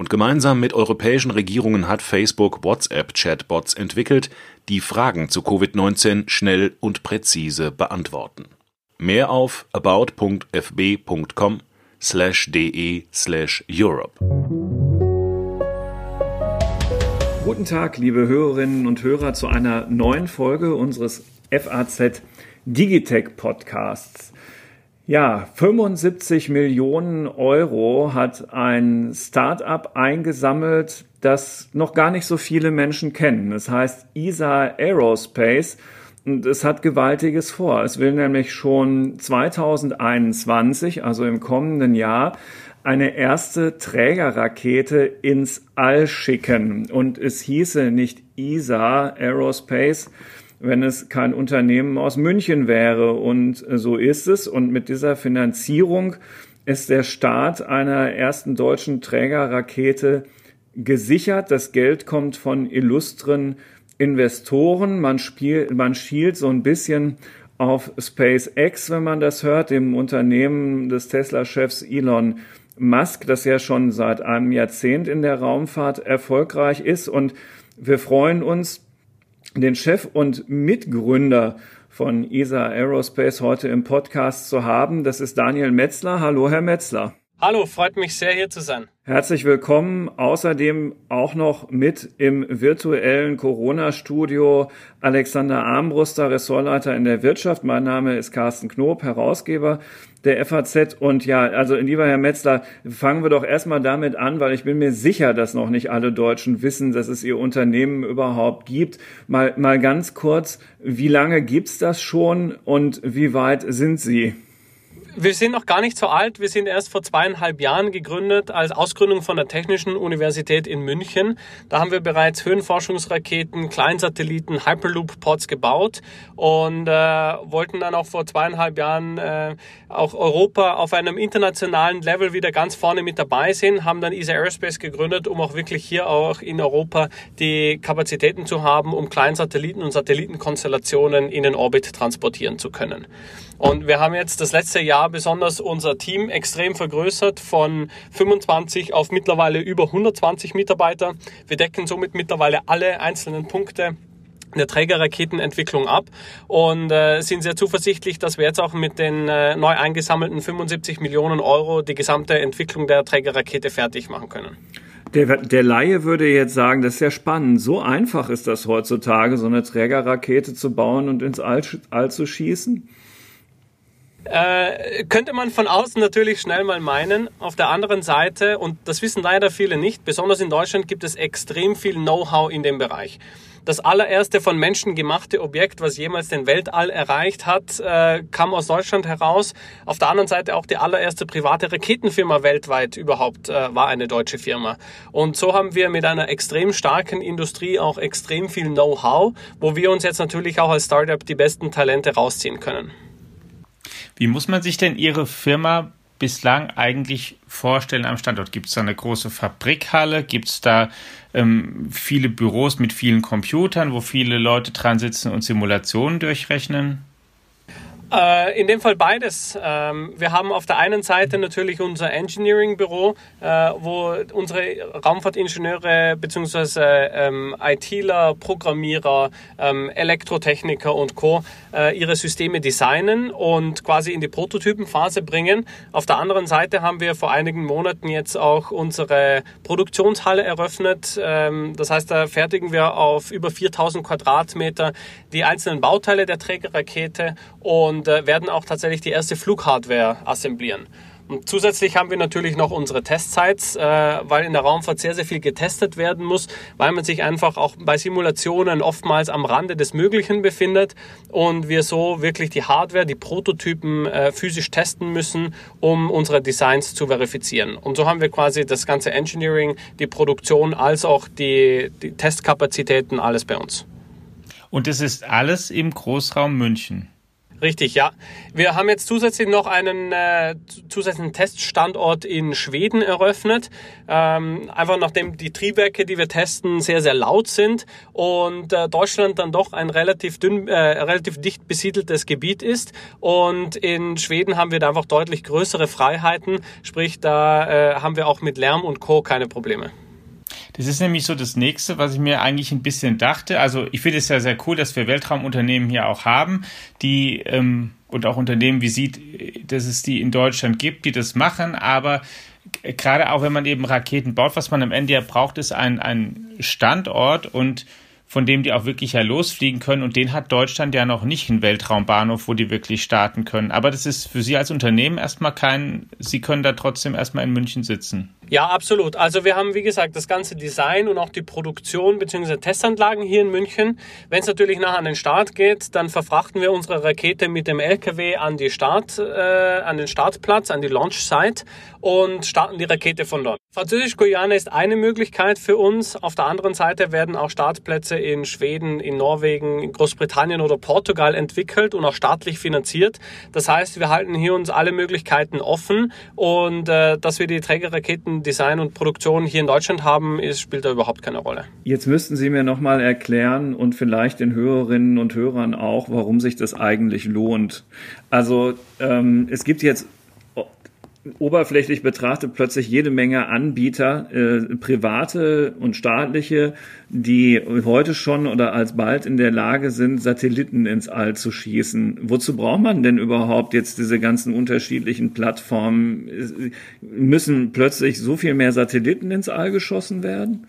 Und gemeinsam mit europäischen Regierungen hat Facebook WhatsApp-Chatbots entwickelt, die Fragen zu Covid-19 schnell und präzise beantworten. Mehr auf about.fb.com slash de slash Europe. Guten Tag, liebe Hörerinnen und Hörer, zu einer neuen Folge unseres FAZ Digitech Podcasts. Ja, 75 Millionen Euro hat ein Startup eingesammelt, das noch gar nicht so viele Menschen kennen. Es heißt ESA Aerospace und es hat Gewaltiges vor. Es will nämlich schon 2021, also im kommenden Jahr, eine erste Trägerrakete ins All schicken. Und es hieße nicht ESA Aerospace, wenn es kein Unternehmen aus München wäre. Und so ist es. Und mit dieser Finanzierung ist der Start einer ersten deutschen Trägerrakete gesichert. Das Geld kommt von illustren Investoren. Man, spielt, man schielt so ein bisschen auf SpaceX, wenn man das hört, dem Unternehmen des Tesla-Chefs Elon Musk, das ja schon seit einem Jahrzehnt in der Raumfahrt erfolgreich ist. Und wir freuen uns, den Chef und Mitgründer von ESA Aerospace heute im Podcast zu haben. Das ist Daniel Metzler. Hallo, Herr Metzler. Hallo, freut mich sehr, hier zu sein. Herzlich willkommen. Außerdem auch noch mit im virtuellen Corona-Studio Alexander Armbruster, Ressortleiter in der Wirtschaft. Mein Name ist Carsten Knob, Herausgeber der FAZ. Und ja, also lieber Herr Metzler, fangen wir doch erstmal damit an, weil ich bin mir sicher, dass noch nicht alle Deutschen wissen, dass es Ihr Unternehmen überhaupt gibt. Mal, mal ganz kurz, wie lange gibt's das schon und wie weit sind Sie? Wir sind noch gar nicht so alt. Wir sind erst vor zweieinhalb Jahren gegründet als Ausgründung von der Technischen Universität in München. Da haben wir bereits Höhenforschungsraketen, Kleinsatelliten, Hyperloop-Pods gebaut und äh, wollten dann auch vor zweieinhalb Jahren äh, auch Europa auf einem internationalen Level wieder ganz vorne mit dabei sehen. Haben dann ESA Aerospace gegründet, um auch wirklich hier auch in Europa die Kapazitäten zu haben, um Kleinsatelliten und Satellitenkonstellationen in den Orbit transportieren zu können. Und wir haben jetzt das letzte Jahr besonders unser Team extrem vergrößert von 25 auf mittlerweile über 120 Mitarbeiter. Wir decken somit mittlerweile alle einzelnen Punkte der Trägerraketenentwicklung ab und äh, sind sehr zuversichtlich, dass wir jetzt auch mit den äh, neu eingesammelten 75 Millionen Euro die gesamte Entwicklung der Trägerrakete fertig machen können. Der, der Laie würde jetzt sagen, das ist ja spannend. So einfach ist das heutzutage, so eine Trägerrakete zu bauen und ins All, All zu schießen. Äh, könnte man von außen natürlich schnell mal meinen. Auf der anderen Seite, und das wissen leider viele nicht, besonders in Deutschland gibt es extrem viel Know-how in dem Bereich. Das allererste von Menschen gemachte Objekt, was jemals den Weltall erreicht hat, äh, kam aus Deutschland heraus. Auf der anderen Seite auch die allererste private Raketenfirma weltweit überhaupt äh, war eine deutsche Firma. Und so haben wir mit einer extrem starken Industrie auch extrem viel Know-how, wo wir uns jetzt natürlich auch als Startup die besten Talente rausziehen können. Wie muss man sich denn Ihre Firma bislang eigentlich vorstellen am Standort? Gibt es da eine große Fabrikhalle? Gibt es da ähm, viele Büros mit vielen Computern, wo viele Leute dran sitzen und Simulationen durchrechnen? Äh, in dem Fall beides. Ähm, wir haben auf der einen Seite natürlich unser Engineering-Büro, äh, wo unsere Raumfahrtingenieure bzw. Ähm, ITler, Programmierer, ähm, Elektrotechniker und Co. Äh, ihre Systeme designen und quasi in die Prototypenphase bringen. Auf der anderen Seite haben wir vor einigen Monaten jetzt auch unsere Produktionshalle eröffnet. das heißt, da fertigen wir auf über 4000 Quadratmeter die einzelnen Bauteile der Trägerrakete und und äh, werden auch tatsächlich die erste Flughardware assemblieren. Und zusätzlich haben wir natürlich noch unsere Testsites, äh, weil in der Raumfahrt sehr, sehr viel getestet werden muss, weil man sich einfach auch bei Simulationen oftmals am Rande des Möglichen befindet und wir so wirklich die Hardware, die Prototypen äh, physisch testen müssen, um unsere Designs zu verifizieren. Und so haben wir quasi das ganze Engineering, die Produktion als auch die, die Testkapazitäten, alles bei uns. Und es ist alles im Großraum München. Richtig, ja. Wir haben jetzt zusätzlich noch einen äh, zusätzlichen Teststandort in Schweden eröffnet. Ähm, einfach nachdem die Triebwerke, die wir testen, sehr, sehr laut sind und äh, Deutschland dann doch ein relativ dünn, äh, relativ dicht besiedeltes Gebiet ist. Und in Schweden haben wir da einfach deutlich größere Freiheiten. Sprich, da äh, haben wir auch mit Lärm und Co. keine Probleme. Das ist nämlich so das nächste, was ich mir eigentlich ein bisschen dachte. Also ich finde es ja sehr cool, dass wir Weltraumunternehmen hier auch haben, die ähm, und auch Unternehmen wie sieht, dass es die in Deutschland gibt, die das machen, aber gerade auch wenn man eben Raketen baut, was man am Ende ja braucht, ist ein, ein Standort und von dem die auch wirklich ja losfliegen können. Und den hat Deutschland ja noch nicht einen Weltraumbahnhof, wo die wirklich starten können. Aber das ist für Sie als Unternehmen erstmal kein, Sie können da trotzdem erstmal in München sitzen. Ja, absolut. Also wir haben, wie gesagt, das ganze Design und auch die Produktion bzw. Testanlagen hier in München. Wenn es natürlich nachher an den Start geht, dann verfrachten wir unsere Rakete mit dem LKW an die Start, äh, an den Startplatz, an die Launch-Site und starten die Rakete von dort. Französisch-Guyana ist eine Möglichkeit für uns. Auf der anderen Seite werden auch Startplätze in Schweden, in Norwegen, in Großbritannien oder Portugal entwickelt und auch staatlich finanziert. Das heißt, wir halten hier uns alle Möglichkeiten offen und äh, dass wir die Trägerraketen Design und Produktion hier in Deutschland haben, ist, spielt da überhaupt keine Rolle. Jetzt müssten Sie mir nochmal erklären und vielleicht den Hörerinnen und Hörern auch, warum sich das eigentlich lohnt. Also ähm, es gibt jetzt oberflächlich betrachtet plötzlich jede Menge Anbieter, äh, private und staatliche, die heute schon oder alsbald in der Lage sind, Satelliten ins All zu schießen. Wozu braucht man denn überhaupt jetzt diese ganzen unterschiedlichen Plattformen? Müssen plötzlich so viel mehr Satelliten ins All geschossen werden?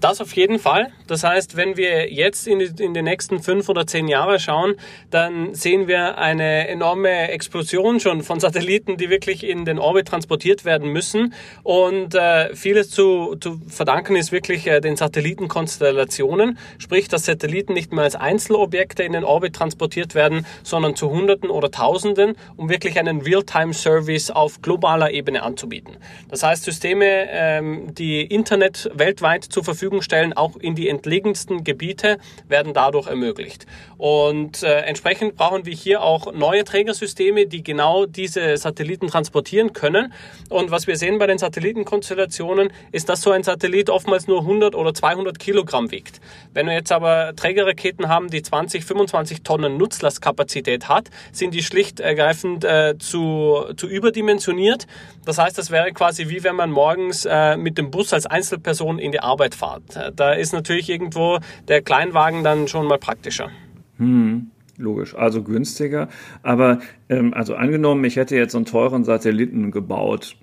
Das auf jeden Fall. Das heißt, wenn wir jetzt in die, in die nächsten fünf oder zehn Jahre schauen, dann sehen wir eine enorme Explosion schon von Satelliten, die wirklich in den Orbit transportiert werden müssen. Und äh, vieles zu, zu verdanken ist wirklich äh, den Satellitenkonstellationen, sprich, dass Satelliten nicht mehr als Einzelobjekte in den Orbit transportiert werden, sondern zu Hunderten oder Tausenden, um wirklich einen Real-Time-Service auf globaler Ebene anzubieten. Das heißt, Systeme, ähm, die Internet weltweit zur Verfügung Verfügung stellen, auch in die entlegensten Gebiete, werden dadurch ermöglicht. Und äh, entsprechend brauchen wir hier auch neue Trägersysteme, die genau diese Satelliten transportieren können. Und was wir sehen bei den Satellitenkonstellationen, ist, dass so ein Satellit oftmals nur 100 oder 200 Kilogramm wiegt. Wenn wir jetzt aber Trägerraketen haben, die 20, 25 Tonnen Nutzlastkapazität hat, sind die schlicht ergreifend äh, zu, zu überdimensioniert. Das heißt, das wäre quasi wie wenn man morgens äh, mit dem Bus als Einzelperson in die Arbeit fährt. Fahrt. Da ist natürlich irgendwo der Kleinwagen dann schon mal praktischer. Hm. Logisch, also günstiger. Aber ähm, also angenommen, ich hätte jetzt einen teuren Satelliten gebaut,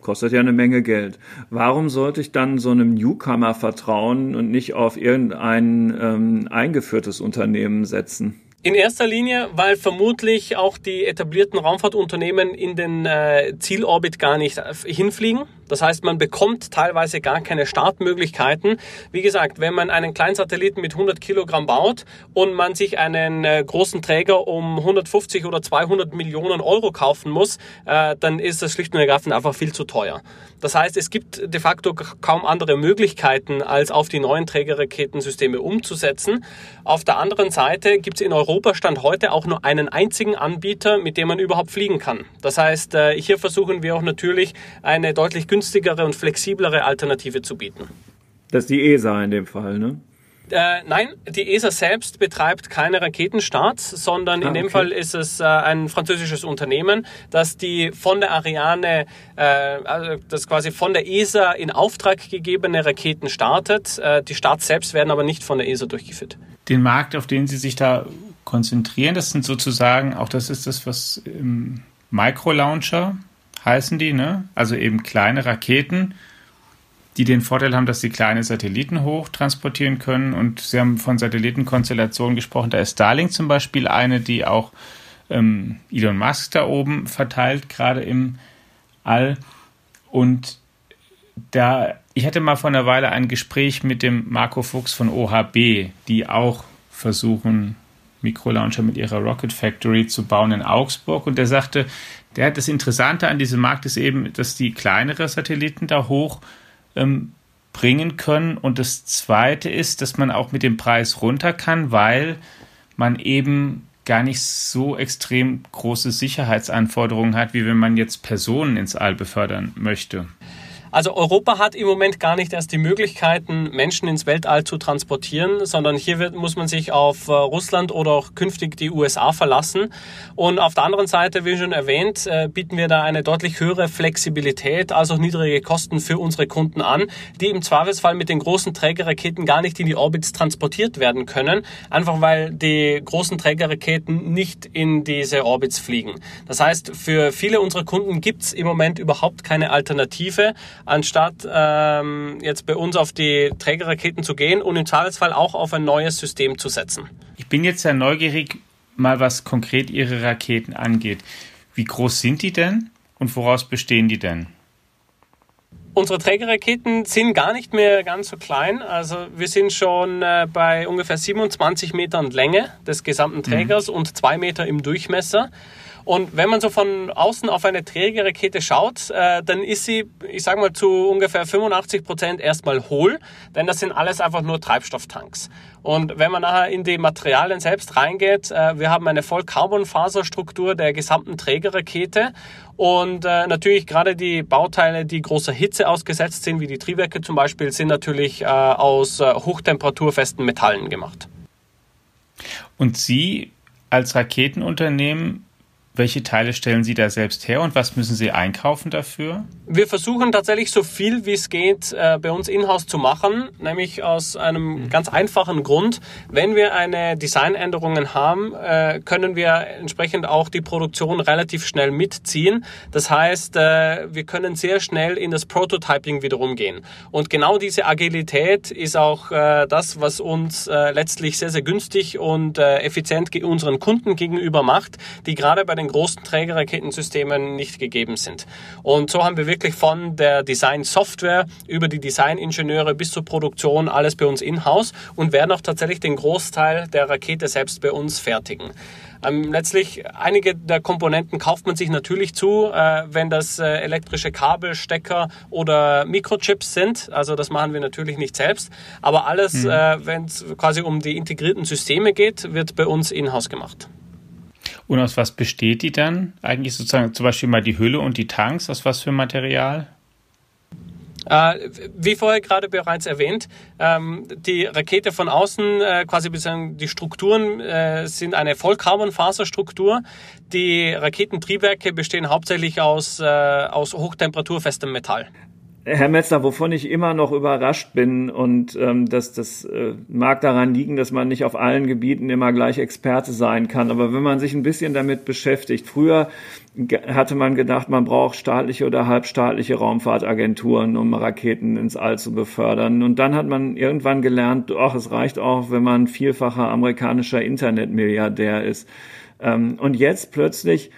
kostet ja eine Menge Geld. Warum sollte ich dann so einem Newcomer vertrauen und nicht auf irgendein ähm, eingeführtes Unternehmen setzen? In erster Linie, weil vermutlich auch die etablierten Raumfahrtunternehmen in den äh, Zielorbit gar nicht hinfliegen. Das heißt, man bekommt teilweise gar keine Startmöglichkeiten. Wie gesagt, wenn man einen kleinen Satelliten mit 100 Kilogramm baut und man sich einen äh, großen Träger um 150 oder 200 Millionen Euro kaufen muss, äh, dann ist das schlicht und ergreifend einfach viel zu teuer. Das heißt, es gibt de facto kaum andere Möglichkeiten, als auf die neuen Trägerraketensysteme umzusetzen. Auf der anderen Seite gibt es in Europa Stand heute auch nur einen einzigen Anbieter, mit dem man überhaupt fliegen kann. Das heißt, äh, hier versuchen wir auch natürlich eine deutlich günstigere günstigere und flexiblere Alternative zu bieten. Das ist die ESA in dem Fall, ne? Äh, nein, die ESA selbst betreibt keine Raketenstarts, sondern ah, in dem okay. Fall ist es äh, ein französisches Unternehmen, das die von der Ariane, äh, also das quasi von der ESA in Auftrag gegebene Raketen startet. Äh, die Starts selbst werden aber nicht von der ESA durchgeführt. Den Markt, auf den Sie sich da konzentrieren, das sind sozusagen, auch das ist das, was im Micro-Launcher heißen die, ne? Also eben kleine Raketen, die den Vorteil haben, dass sie kleine Satelliten hochtransportieren können. Und Sie haben von Satellitenkonstellationen gesprochen. Da ist Starlink zum Beispiel eine, die auch ähm, Elon Musk da oben verteilt, gerade im All. Und da, ich hatte mal vor einer Weile ein Gespräch mit dem Marco Fuchs von OHB, die auch versuchen, Mikrolauncher mit ihrer Rocket Factory zu bauen in Augsburg. Und der sagte, der, das Interessante an diesem Markt ist eben, dass die kleinere Satelliten da hoch ähm, bringen können. Und das Zweite ist, dass man auch mit dem Preis runter kann, weil man eben gar nicht so extrem große Sicherheitsanforderungen hat, wie wenn man jetzt Personen ins All befördern möchte. Also Europa hat im Moment gar nicht erst die Möglichkeiten, Menschen ins Weltall zu transportieren, sondern hier wird, muss man sich auf äh, Russland oder auch künftig die USA verlassen. Und auf der anderen Seite, wie schon erwähnt, äh, bieten wir da eine deutlich höhere Flexibilität, also niedrige Kosten für unsere Kunden an, die im Zweifelsfall mit den großen Trägerraketen gar nicht in die Orbits transportiert werden können, einfach weil die großen Trägerraketen nicht in diese Orbits fliegen. Das heißt, für viele unserer Kunden gibt es im Moment überhaupt keine Alternative, anstatt ähm, jetzt bei uns auf die Trägerraketen zu gehen und im Zweifelsfall auch auf ein neues System zu setzen. Ich bin jetzt sehr neugierig, mal was konkret Ihre Raketen angeht. Wie groß sind die denn und woraus bestehen die denn? Unsere Trägerraketen sind gar nicht mehr ganz so klein. Also wir sind schon äh, bei ungefähr 27 Metern Länge des gesamten Trägers mhm. und zwei Meter im Durchmesser. Und wenn man so von außen auf eine Trägerrakete schaut, äh, dann ist sie, ich sage mal, zu ungefähr 85 Prozent erstmal hohl, denn das sind alles einfach nur Treibstofftanks. Und wenn man nachher in die Materialien selbst reingeht, äh, wir haben eine Vollcarbonfaserstruktur der gesamten Trägerrakete und äh, natürlich gerade die Bauteile, die großer Hitze ausgesetzt sind, wie die Triebwerke zum Beispiel, sind natürlich äh, aus äh, hochtemperaturfesten Metallen gemacht. Und Sie als Raketenunternehmen welche Teile stellen Sie da selbst her und was müssen Sie einkaufen dafür? Wir versuchen tatsächlich so viel wie es geht äh, bei uns in-house zu machen, nämlich aus einem ganz einfachen Grund. Wenn wir eine Designänderungen haben, äh, können wir entsprechend auch die Produktion relativ schnell mitziehen. Das heißt, äh, wir können sehr schnell in das Prototyping wiederum gehen. Und genau diese Agilität ist auch das, was uns letztlich sehr, sehr günstig und effizient unseren Kunden gegenüber macht, die gerade bei den großen Trägerraketensystemen nicht gegeben sind. Und so haben wir wirklich von der Design-Software über die Design-Ingenieure bis zur Produktion alles bei uns in-house und werden auch tatsächlich den Großteil der Rakete selbst bei uns fertigen. Ähm, letztlich, einige der Komponenten kauft man sich natürlich zu, äh, wenn das äh, elektrische Kabel, Stecker oder Mikrochips sind. Also das machen wir natürlich nicht selbst. Aber alles, mhm. äh, wenn es quasi um die integrierten Systeme geht, wird bei uns in-house gemacht. Und aus was besteht die dann? Eigentlich sozusagen zum Beispiel mal die Hülle und die Tanks, aus was für Material? Äh, wie vorher gerade bereits erwähnt, ähm, die Rakete von außen, äh, quasi die Strukturen äh, sind eine Vollcarbonfaserstruktur. Die Raketentriebwerke bestehen hauptsächlich aus, aus hochtemperaturfestem Metall. Herr Metzler, wovon ich immer noch überrascht bin und ähm, das, das äh, mag daran liegen, dass man nicht auf allen Gebieten immer gleich Experte sein kann. Aber wenn man sich ein bisschen damit beschäftigt, früher hatte man gedacht, man braucht staatliche oder halbstaatliche Raumfahrtagenturen, um Raketen ins All zu befördern. Und dann hat man irgendwann gelernt, ach, es reicht auch, wenn man vielfacher amerikanischer Internetmilliardär ist. Ähm, und jetzt plötzlich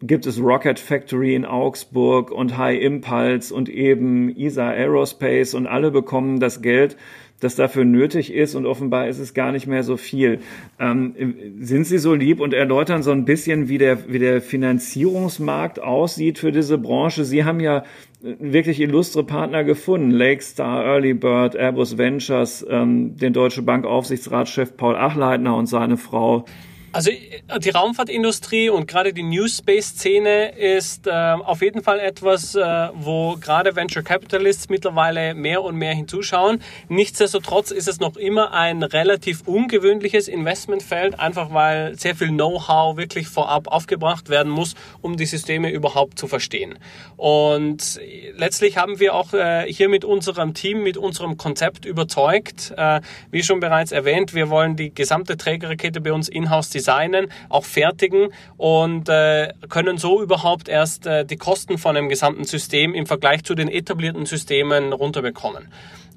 gibt es Rocket Factory in Augsburg und High Impulse und eben ESA Aerospace und alle bekommen das Geld, das dafür nötig ist und offenbar ist es gar nicht mehr so viel. Ähm, sind Sie so lieb und erläutern so ein bisschen, wie der, wie der Finanzierungsmarkt aussieht für diese Branche? Sie haben ja wirklich illustre Partner gefunden. Lakestar, Early Bird, Airbus Ventures, ähm, den Deutsche Bank Aufsichtsratschef Paul Achleitner und seine Frau. Also äh, die Raumfahrtindustrie und gerade die New Space-Szene ist äh, auf jeden Fall etwas, äh, wo gerade Venture Capitalists mittlerweile mehr und mehr hinzuschauen. Nichtsdestotrotz ist es noch immer ein relativ ungewöhnliches Investmentfeld, einfach weil sehr viel Know-how wirklich vorab aufgebracht werden muss, um die Systeme überhaupt zu verstehen. Und letztlich haben wir auch äh, hier mit unserem Team, mit unserem Konzept überzeugt. Äh, wie schon bereits erwähnt, wir wollen die gesamte Trägerrakete bei uns in-house designen, auch fertigen und äh, können so überhaupt erst äh, die Kosten von einem gesamten System im Vergleich zu den etablierten Systemen runterbekommen.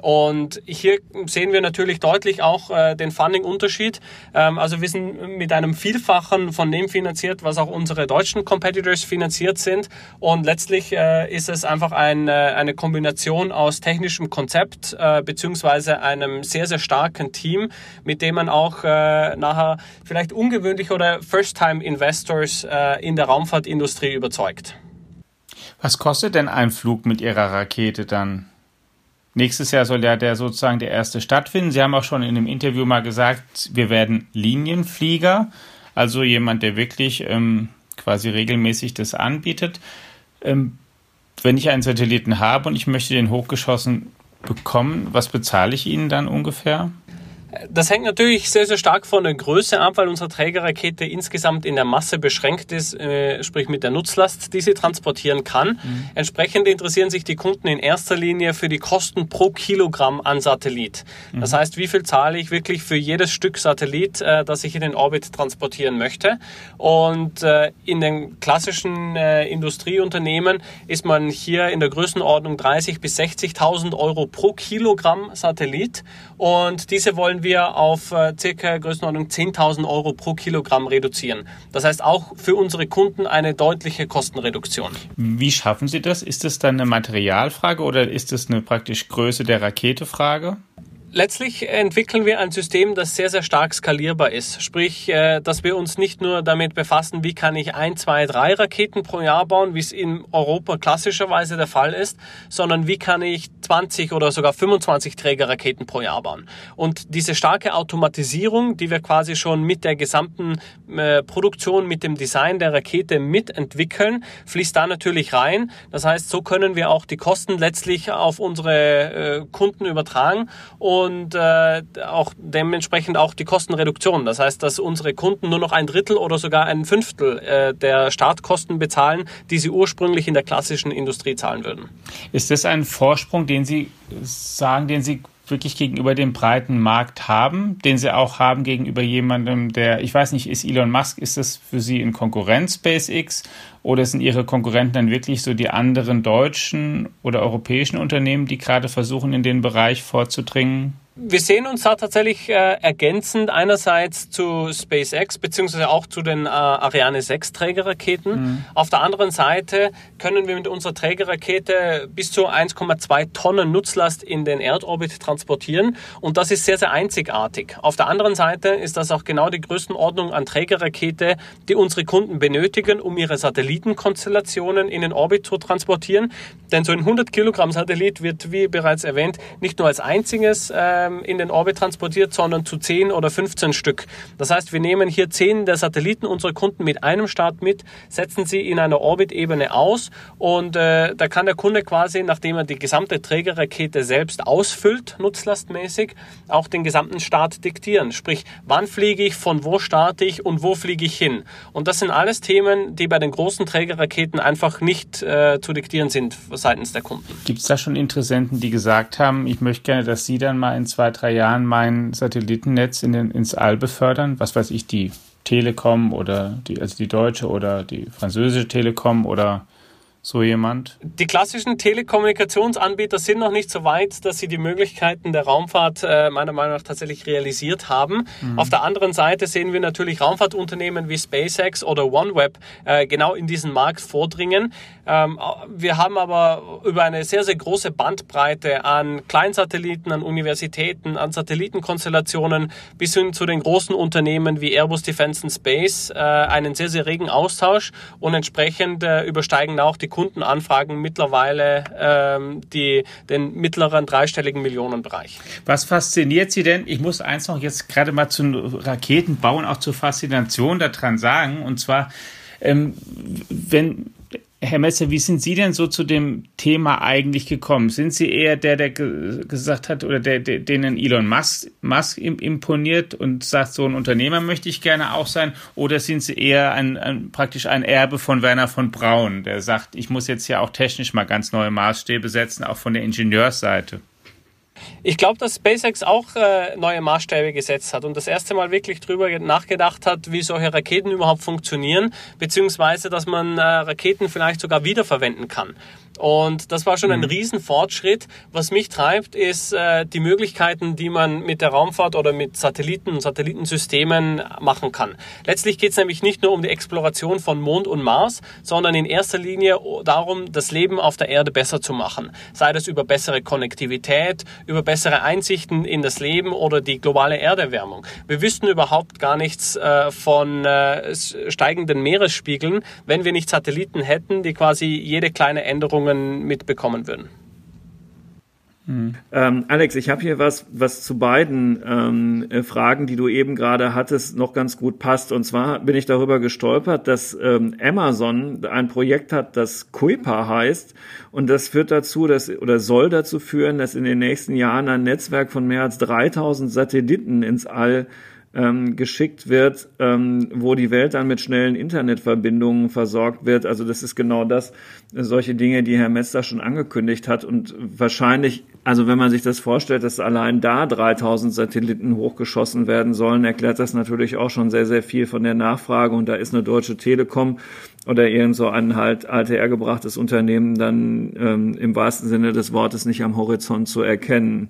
Und hier sehen wir natürlich deutlich auch äh, den Funding-Unterschied. Ähm, also wir sind mit einem Vielfachen von dem finanziert, was auch unsere deutschen Competitors finanziert sind. Und letztlich äh, ist es einfach ein, äh, eine Kombination aus technischem Konzept äh, beziehungsweise einem sehr, sehr starken Team, mit dem man auch äh, nachher vielleicht ungewöhnlich oder First-Time-Investors äh, in der Raumfahrtindustrie überzeugt. Was kostet denn ein Flug mit Ihrer Rakete dann? Nächstes Jahr soll ja der sozusagen der erste stattfinden. Sie haben auch schon in einem Interview mal gesagt, wir werden Linienflieger, also jemand, der wirklich ähm, quasi regelmäßig das anbietet. Ähm, wenn ich einen Satelliten habe und ich möchte den hochgeschossen bekommen, was bezahle ich Ihnen dann ungefähr? Das hängt natürlich sehr, sehr stark von der Größe ab, weil unsere Trägerrakete insgesamt in der Masse beschränkt ist, äh, sprich mit der Nutzlast, die sie transportieren kann. Mhm. Entsprechend interessieren sich die Kunden in erster Linie für die Kosten pro Kilogramm an Satellit. Mhm. Das heißt, wie viel zahle ich wirklich für jedes Stück Satellit, äh, das ich in den Orbit transportieren möchte. Und äh, in den klassischen äh, Industrieunternehmen ist man hier in der Größenordnung 30.000 bis 60.000 Euro pro Kilogramm Satellit. Und diese wollen wir auf äh, circa Größenordnung 10.000 Euro pro Kilogramm reduzieren. Das heißt auch für unsere Kunden eine deutliche Kostenreduktion. Wie schaffen Sie das? Ist das dann eine Materialfrage oder ist das eine praktisch Größe der Rakete Frage? Letztlich entwickeln wir ein System, das sehr, sehr stark skalierbar ist. Sprich, äh, dass wir uns nicht nur damit befassen, wie kann ich ein, zwei, drei Raketen pro Jahr bauen, wie es in Europa klassischerweise der Fall ist, sondern wie kann ich 20 oder sogar 25 Trägerraketen pro Jahr bauen. Und diese starke Automatisierung, die wir quasi schon mit der gesamten äh, Produktion, mit dem Design der Rakete mitentwickeln, fließt da natürlich rein. Das heißt, so können wir auch die Kosten letztlich auf unsere äh, Kunden übertragen und und äh, auch dementsprechend auch die Kostenreduktion. Das heißt, dass unsere Kunden nur noch ein Drittel oder sogar ein Fünftel äh, der Startkosten bezahlen, die sie ursprünglich in der klassischen Industrie zahlen würden. Ist das ein Vorsprung, den Sie sagen, den Sie wirklich gegenüber dem breiten Markt haben, den sie auch haben gegenüber jemandem, der, ich weiß nicht, ist Elon Musk, ist das für sie in Konkurrenz SpaceX oder sind ihre Konkurrenten dann wirklich so die anderen deutschen oder europäischen Unternehmen, die gerade versuchen, in den Bereich vorzudringen? Wir sehen uns da tatsächlich äh, ergänzend einerseits zu SpaceX beziehungsweise auch zu den äh, Ariane 6 Trägerraketen. Mhm. Auf der anderen Seite können wir mit unserer Trägerrakete bis zu 1,2 Tonnen Nutzlast in den Erdorbit transportieren und das ist sehr, sehr einzigartig. Auf der anderen Seite ist das auch genau die Größenordnung an Trägerrakete, die unsere Kunden benötigen, um ihre Satellitenkonstellationen in den Orbit zu transportieren. Denn so ein 100 Kilogramm Satellit wird, wie bereits erwähnt, nicht nur als einziges äh, ähm, in den Orbit transportiert, sondern zu 10 oder 15 Stück. Das heißt, wir nehmen hier 10 der Satelliten unserer Kunden mit einem Start mit, setzen sie in einer Orbitebene aus und äh, da kann der Kunde quasi, nachdem er die gesamte Trägerrakete selbst ausfüllt, nutzlastmäßig, auch den gesamten Start diktieren. Sprich, wann fliege ich, von wo starte ich und wo fliege ich hin. Und das sind alles Themen, die bei den großen Trägerraketen einfach nicht äh, zu diktieren sind seitens der Kunden. Gibt es da schon Interessenten, die gesagt haben, ich möchte gerne, dass Sie dann mal in zwei, drei Jahren mein Satellitennetz in den, ins All befördern. Was weiß ich, die Telekom oder die, also die deutsche oder die französische Telekom oder so jemand? Die klassischen Telekommunikationsanbieter sind noch nicht so weit, dass sie die Möglichkeiten der Raumfahrt äh, meiner Meinung nach tatsächlich realisiert haben. Mhm. Auf der anderen Seite sehen wir natürlich Raumfahrtunternehmen wie SpaceX oder OneWeb äh, genau in diesen Markt vordringen. Ähm, wir haben aber über eine sehr, sehr große Bandbreite an Kleinsatelliten, an Universitäten, an Satellitenkonstellationen bis hin zu den großen Unternehmen wie Airbus Defence and Space äh, einen sehr, sehr regen Austausch und entsprechend äh, übersteigen auch die Kundenanfragen mittlerweile ähm, die, den mittleren dreistelligen Millionenbereich. Was fasziniert Sie denn? Ich muss eins noch jetzt gerade mal zu Raketenbauen, auch zur Faszination daran sagen. Und zwar, ähm, wenn Herr Messer, wie sind Sie denn so zu dem Thema eigentlich gekommen? Sind Sie eher der, der gesagt hat oder der, der denen Elon Musk, Musk imponiert und sagt, so ein Unternehmer möchte ich gerne auch sein? Oder sind Sie eher ein, ein, praktisch ein Erbe von Werner von Braun, der sagt, ich muss jetzt ja auch technisch mal ganz neue Maßstäbe setzen, auch von der Ingenieursseite? Ich glaube, dass SpaceX auch äh, neue Maßstäbe gesetzt hat und das erste Mal wirklich drüber nachgedacht hat, wie solche Raketen überhaupt funktionieren, beziehungsweise dass man äh, Raketen vielleicht sogar wiederverwenden kann. Und das war schon ein mhm. Riesenfortschritt. Was mich treibt, ist äh, die Möglichkeiten, die man mit der Raumfahrt oder mit Satelliten und Satellitensystemen machen kann. Letztlich geht es nämlich nicht nur um die Exploration von Mond und Mars, sondern in erster Linie darum, das Leben auf der Erde besser zu machen. Sei das über bessere Konnektivität, über bessere Einsichten in das Leben oder die globale Erderwärmung. Wir wüssten überhaupt gar nichts äh, von äh, steigenden Meeresspiegeln, wenn wir nicht Satelliten hätten, die quasi jede kleine Änderung mitbekommen würden. Mhm. Ähm, Alex, ich habe hier was, was zu beiden ähm, äh, Fragen, die du eben gerade hattest, noch ganz gut passt. Und zwar bin ich darüber gestolpert, dass ähm, Amazon ein Projekt hat, das Kuiper heißt. Und das führt dazu, dass oder soll dazu führen, dass in den nächsten Jahren ein Netzwerk von mehr als 3000 Satelliten ins All ähm, geschickt wird, ähm, wo die Welt dann mit schnellen Internetverbindungen versorgt wird. Also das ist genau das, solche Dinge, die Herr Metzler schon angekündigt hat. Und wahrscheinlich, also wenn man sich das vorstellt, dass allein da 3000 Satelliten hochgeschossen werden sollen, erklärt das natürlich auch schon sehr, sehr viel von der Nachfrage. Und da ist eine Deutsche Telekom oder irgend so ein halt ATR gebrachtes Unternehmen dann ähm, im wahrsten Sinne des Wortes nicht am Horizont zu erkennen.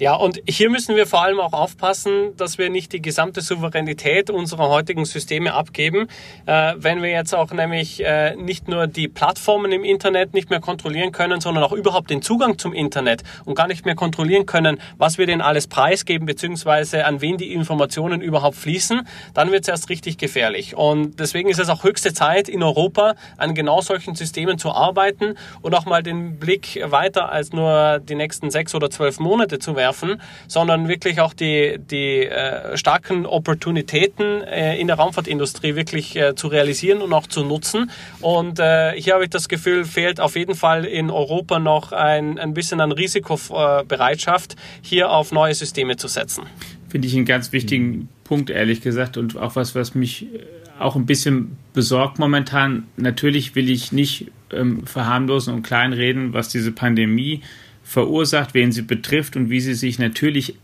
Ja, und hier müssen wir vor allem auch aufpassen, dass wir nicht die gesamte Souveränität unserer heutigen Systeme abgeben. Äh, wenn wir jetzt auch nämlich äh, nicht nur die Plattformen im Internet nicht mehr kontrollieren können, sondern auch überhaupt den Zugang zum Internet und gar nicht mehr kontrollieren können, was wir denn alles preisgeben, beziehungsweise an wen die Informationen überhaupt fließen, dann wird es erst richtig gefährlich. Und deswegen ist es auch höchste Zeit, in Europa an genau solchen Systemen zu arbeiten und auch mal den Blick weiter als nur die nächsten sechs oder zwölf Monate zu werfen werfen, sondern wirklich auch die, die äh, starken Opportunitäten äh, in der Raumfahrtindustrie wirklich äh, zu realisieren und auch zu nutzen. Und äh, hier habe ich das Gefühl, fehlt auf jeden Fall in Europa noch ein, ein bisschen an Risikobereitschaft, hier auf neue Systeme zu setzen. Finde ich einen ganz wichtigen Punkt, ehrlich gesagt, und auch was, was mich äh, auch ein bisschen besorgt momentan. Natürlich will ich nicht ähm, verharmlosen und kleinreden, was diese Pandemie verursacht, wen sie betrifft und wie sie sich natürlich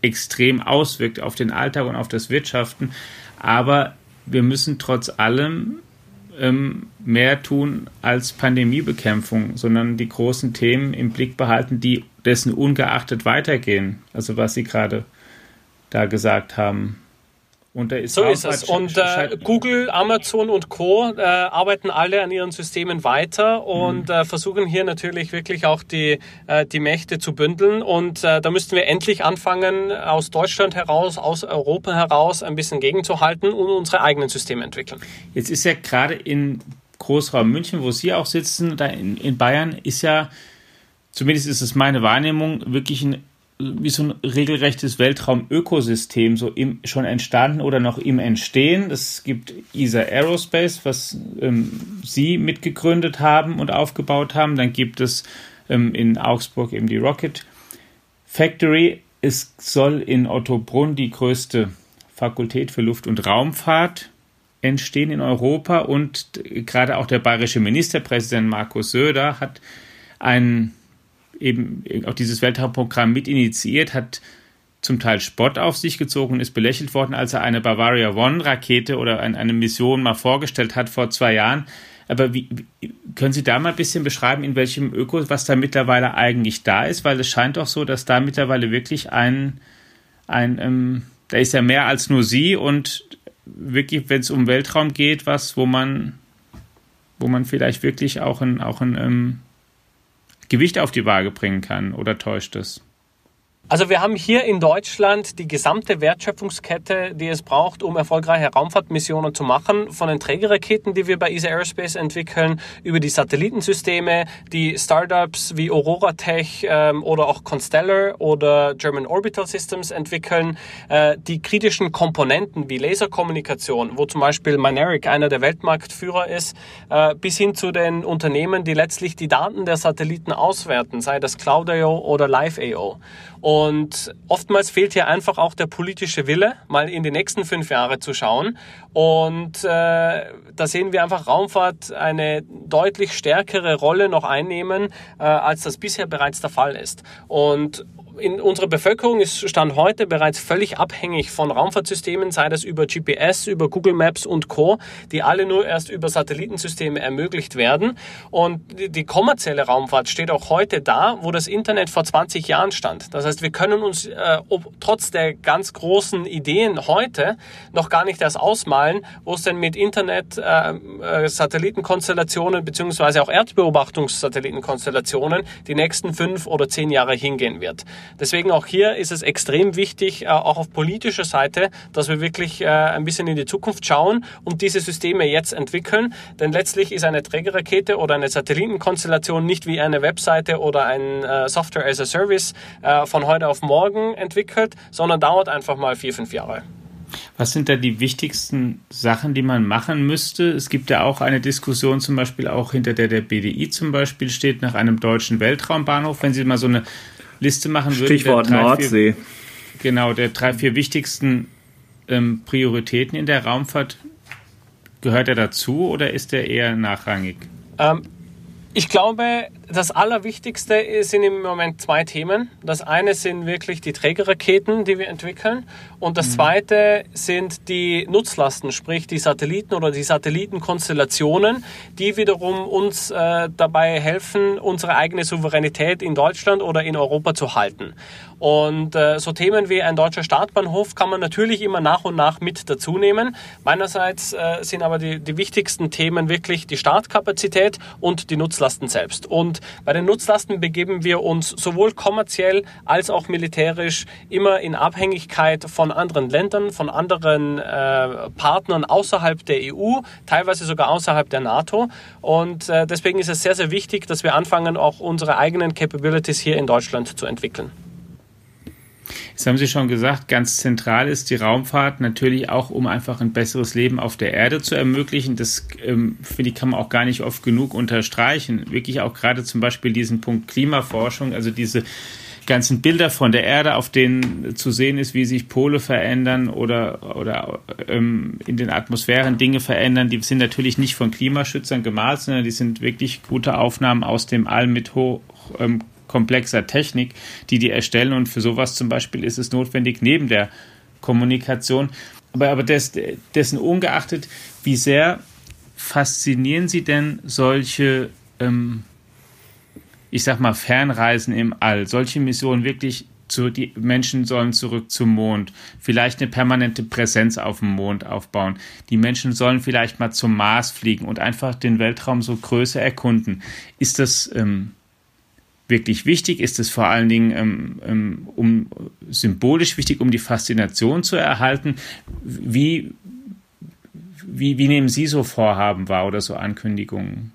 extrem auswirkt auf den Alltag und auf das Wirtschaften. Aber wir müssen trotz allem ähm, mehr tun als Pandemiebekämpfung, sondern die großen Themen im Blick behalten, die dessen ungeachtet weitergehen. Also was Sie gerade da gesagt haben. Und da ist so ist es. Und äh, Google, Amazon und Co. Äh, arbeiten alle an ihren Systemen weiter und mhm. äh, versuchen hier natürlich wirklich auch die, äh, die Mächte zu bündeln. Und äh, da müssten wir endlich anfangen, aus Deutschland heraus, aus Europa heraus ein bisschen gegenzuhalten und unsere eigenen Systeme entwickeln. Jetzt ist ja gerade in Großraum München, wo Sie auch sitzen, da in, in Bayern, ist ja, zumindest ist es meine Wahrnehmung, wirklich ein wie so ein regelrechtes Weltraumökosystem so im, schon entstanden oder noch im Entstehen. Es gibt ESA Aerospace, was ähm, Sie mitgegründet haben und aufgebaut haben. Dann gibt es ähm, in Augsburg eben die Rocket Factory. Es soll in Ottobrunn die größte Fakultät für Luft- und Raumfahrt entstehen in Europa und gerade auch der bayerische Ministerpräsident Markus Söder hat einen eben auch dieses Weltraumprogramm mit initiiert, hat zum Teil Spott auf sich gezogen und ist belächelt worden, als er eine Bavaria One Rakete oder eine Mission mal vorgestellt hat vor zwei Jahren. Aber wie, können Sie da mal ein bisschen beschreiben, in welchem Öko, was da mittlerweile eigentlich da ist? Weil es scheint doch so, dass da mittlerweile wirklich ein, ein ähm, da ist ja mehr als nur Sie und wirklich, wenn es um Weltraum geht, was, wo man, wo man vielleicht wirklich auch ein, auch ein ähm, Gewicht auf die Waage bringen kann oder täuscht es? Also wir haben hier in Deutschland die gesamte Wertschöpfungskette, die es braucht, um erfolgreiche Raumfahrtmissionen zu machen. Von den Trägerraketen, die wir bei ESA Aerospace entwickeln, über die Satellitensysteme, die Startups wie Aurora Tech ähm, oder auch Constellar oder German Orbital Systems entwickeln, äh, die kritischen Komponenten wie Laserkommunikation, wo zum Beispiel Mynaric einer der Weltmarktführer ist, äh, bis hin zu den Unternehmen, die letztlich die Daten der Satelliten auswerten, sei das Cloud.io oder Live.io. Und oftmals fehlt hier einfach auch der politische Wille, mal in die nächsten fünf Jahre zu schauen. Und äh, da sehen wir einfach Raumfahrt eine deutlich stärkere Rolle noch einnehmen, äh, als das bisher bereits der Fall ist. Und in unserer Bevölkerung ist Stand heute bereits völlig abhängig von Raumfahrtsystemen, sei das über GPS, über Google Maps und Co., die alle nur erst über Satellitensysteme ermöglicht werden. Und die kommerzielle Raumfahrt steht auch heute da, wo das Internet vor 20 Jahren stand. Das heißt, wir können uns äh, ob, trotz der ganz großen Ideen heute noch gar nicht erst ausmalen, wo es denn mit Internet, äh, äh, Satellitenkonstellationen beziehungsweise auch Erdbeobachtungssatellitenkonstellationen die nächsten fünf oder zehn Jahre hingehen wird. Deswegen auch hier ist es extrem wichtig, äh, auch auf politischer Seite, dass wir wirklich äh, ein bisschen in die Zukunft schauen und diese Systeme jetzt entwickeln. Denn letztlich ist eine Trägerrakete oder eine Satellitenkonstellation nicht wie eine Webseite oder ein äh, Software as a Service von heute auf morgen entwickelt, sondern dauert einfach mal vier, fünf Jahre. Was sind da die wichtigsten Sachen, die man machen müsste? Es gibt ja auch eine Diskussion zum Beispiel auch hinter der der BDI zum Beispiel steht nach einem deutschen Weltraumbahnhof. Wenn Sie mal so eine Liste machen würden. Stichwort drei, Nordsee. Vier, genau, der drei, vier wichtigsten ähm, Prioritäten in der Raumfahrt. Gehört er dazu oder ist er eher nachrangig? Ähm, ich glaube, das Allerwichtigste sind im Moment zwei Themen. Das eine sind wirklich die Trägerraketen, die wir entwickeln. Und das mhm. zweite sind die Nutzlasten, sprich die Satelliten oder die Satellitenkonstellationen, die wiederum uns äh, dabei helfen, unsere eigene Souveränität in Deutschland oder in Europa zu halten. Und äh, so Themen wie ein deutscher Startbahnhof kann man natürlich immer nach und nach mit dazu nehmen. Meinerseits äh, sind aber die, die wichtigsten Themen wirklich die Startkapazität und die Nutzlasten selbst. Und bei den Nutzlasten begeben wir uns sowohl kommerziell als auch militärisch immer in Abhängigkeit von anderen Ländern, von anderen äh, Partnern außerhalb der EU, teilweise sogar außerhalb der NATO. Und äh, deswegen ist es sehr, sehr wichtig, dass wir anfangen, auch unsere eigenen Capabilities hier in Deutschland zu entwickeln. Jetzt haben Sie schon gesagt, ganz zentral ist die Raumfahrt natürlich auch, um einfach ein besseres Leben auf der Erde zu ermöglichen. Das ähm, finde ich kann man auch gar nicht oft genug unterstreichen. Wirklich auch gerade zum Beispiel diesen Punkt Klimaforschung, also diese ganzen Bilder von der Erde, auf denen zu sehen ist, wie sich Pole verändern oder, oder ähm, in den Atmosphären Dinge verändern, die sind natürlich nicht von Klimaschützern gemalt, sondern die sind wirklich gute Aufnahmen aus dem All mit hoch ähm, komplexer Technik, die die erstellen. Und für sowas zum Beispiel ist es notwendig, neben der Kommunikation. Aber, aber des, dessen ungeachtet, wie sehr faszinieren Sie denn solche, ähm, ich sag mal, Fernreisen im All, solche Missionen wirklich zu, die Menschen sollen zurück zum Mond, vielleicht eine permanente Präsenz auf dem Mond aufbauen. Die Menschen sollen vielleicht mal zum Mars fliegen und einfach den Weltraum so größer erkunden. Ist das ähm, wirklich wichtig? Ist es vor allen Dingen ähm, ähm, um symbolisch wichtig, um die Faszination zu erhalten? Wie, wie, wie nehmen Sie so Vorhaben wahr oder so Ankündigungen?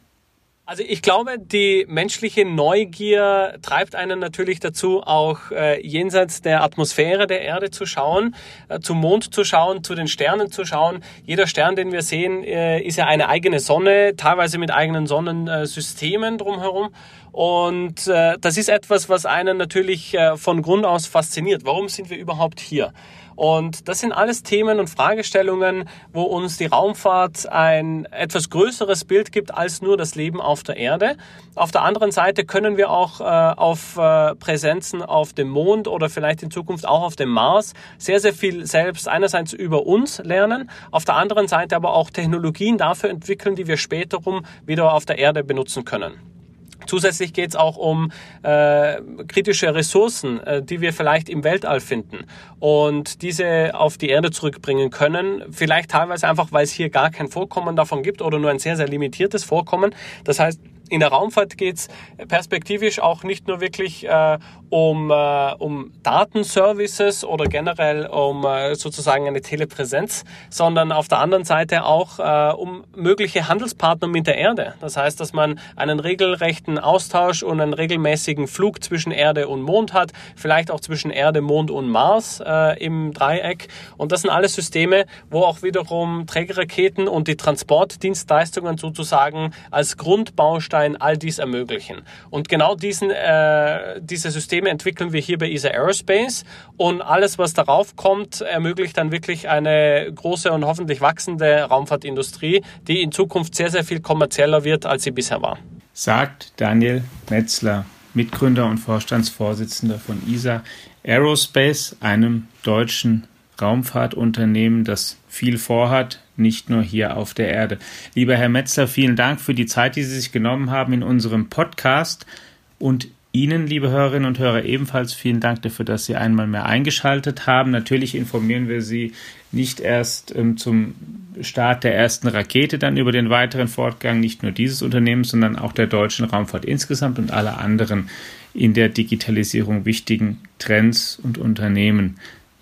Also ich glaube, die menschliche Neugier treibt einen natürlich dazu, auch äh, jenseits der Atmosphäre der Erde zu schauen, äh, zum Mond zu schauen, zu den Sternen zu schauen. Jeder Stern, den wir sehen, äh, ist ja eine eigene Sonne, teilweise mit eigenen Sonnensystemen drumherum. Und äh, das ist etwas, was einen natürlich äh, von Grund aus fasziniert. Warum sind wir überhaupt hier? Und das sind alles Themen und Fragestellungen, wo uns die Raumfahrt ein etwas größeres Bild gibt als nur das Leben auf der Erde. Auf der anderen Seite können wir auch äh, auf äh, Präsenzen auf dem Mond oder vielleicht in Zukunft auch auf dem Mars sehr, sehr viel selbst einerseits über uns lernen, auf der anderen Seite aber auch Technologien dafür entwickeln, die wir späterum wieder auf der Erde benutzen können. Zusätzlich geht es auch um äh, kritische Ressourcen, äh, die wir vielleicht im Weltall finden und diese auf die Erde zurückbringen können. Vielleicht teilweise einfach, weil es hier gar kein Vorkommen davon gibt oder nur ein sehr, sehr limitiertes Vorkommen. Das heißt, in der Raumfahrt geht es perspektivisch auch nicht nur wirklich äh, um, äh, um Datenservices oder generell um äh, sozusagen eine Telepräsenz, sondern auf der anderen Seite auch äh, um mögliche Handelspartner mit der Erde. Das heißt, dass man einen regelrechten Austausch und einen regelmäßigen Flug zwischen Erde und Mond hat, vielleicht auch zwischen Erde, Mond und Mars äh, im Dreieck. Und das sind alles Systeme, wo auch wiederum Trägerraketen und die Transportdienstleistungen sozusagen als Grundbaustein all dies ermöglichen. Und genau diesen, äh, diese Systeme entwickeln wir hier bei ESA Aerospace und alles, was darauf kommt, ermöglicht dann wirklich eine große und hoffentlich wachsende Raumfahrtindustrie, die in Zukunft sehr, sehr viel kommerzieller wird, als sie bisher war. Sagt Daniel Metzler, Mitgründer und Vorstandsvorsitzender von ESA Aerospace, einem deutschen Raumfahrtunternehmen, das viel vorhat, nicht nur hier auf der Erde. Lieber Herr Metzler, vielen Dank für die Zeit, die Sie sich genommen haben in unserem Podcast. Und Ihnen, liebe Hörerinnen und Hörer, ebenfalls vielen Dank dafür, dass Sie einmal mehr eingeschaltet haben. Natürlich informieren wir Sie nicht erst ähm, zum Start der ersten Rakete dann über den weiteren Fortgang nicht nur dieses Unternehmens, sondern auch der deutschen Raumfahrt insgesamt und aller anderen in der Digitalisierung wichtigen Trends und Unternehmen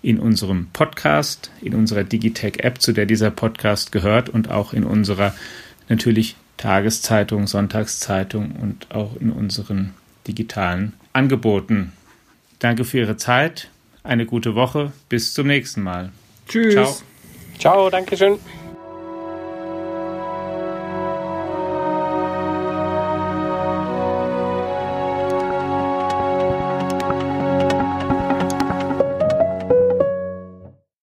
in unserem Podcast, in unserer Digitech-App, zu der dieser Podcast gehört und auch in unserer natürlich Tageszeitung, Sonntagszeitung und auch in unseren digitalen Angeboten. Danke für Ihre Zeit. Eine gute Woche. Bis zum nächsten Mal. Tschüss. Ciao. Ciao, danke schön.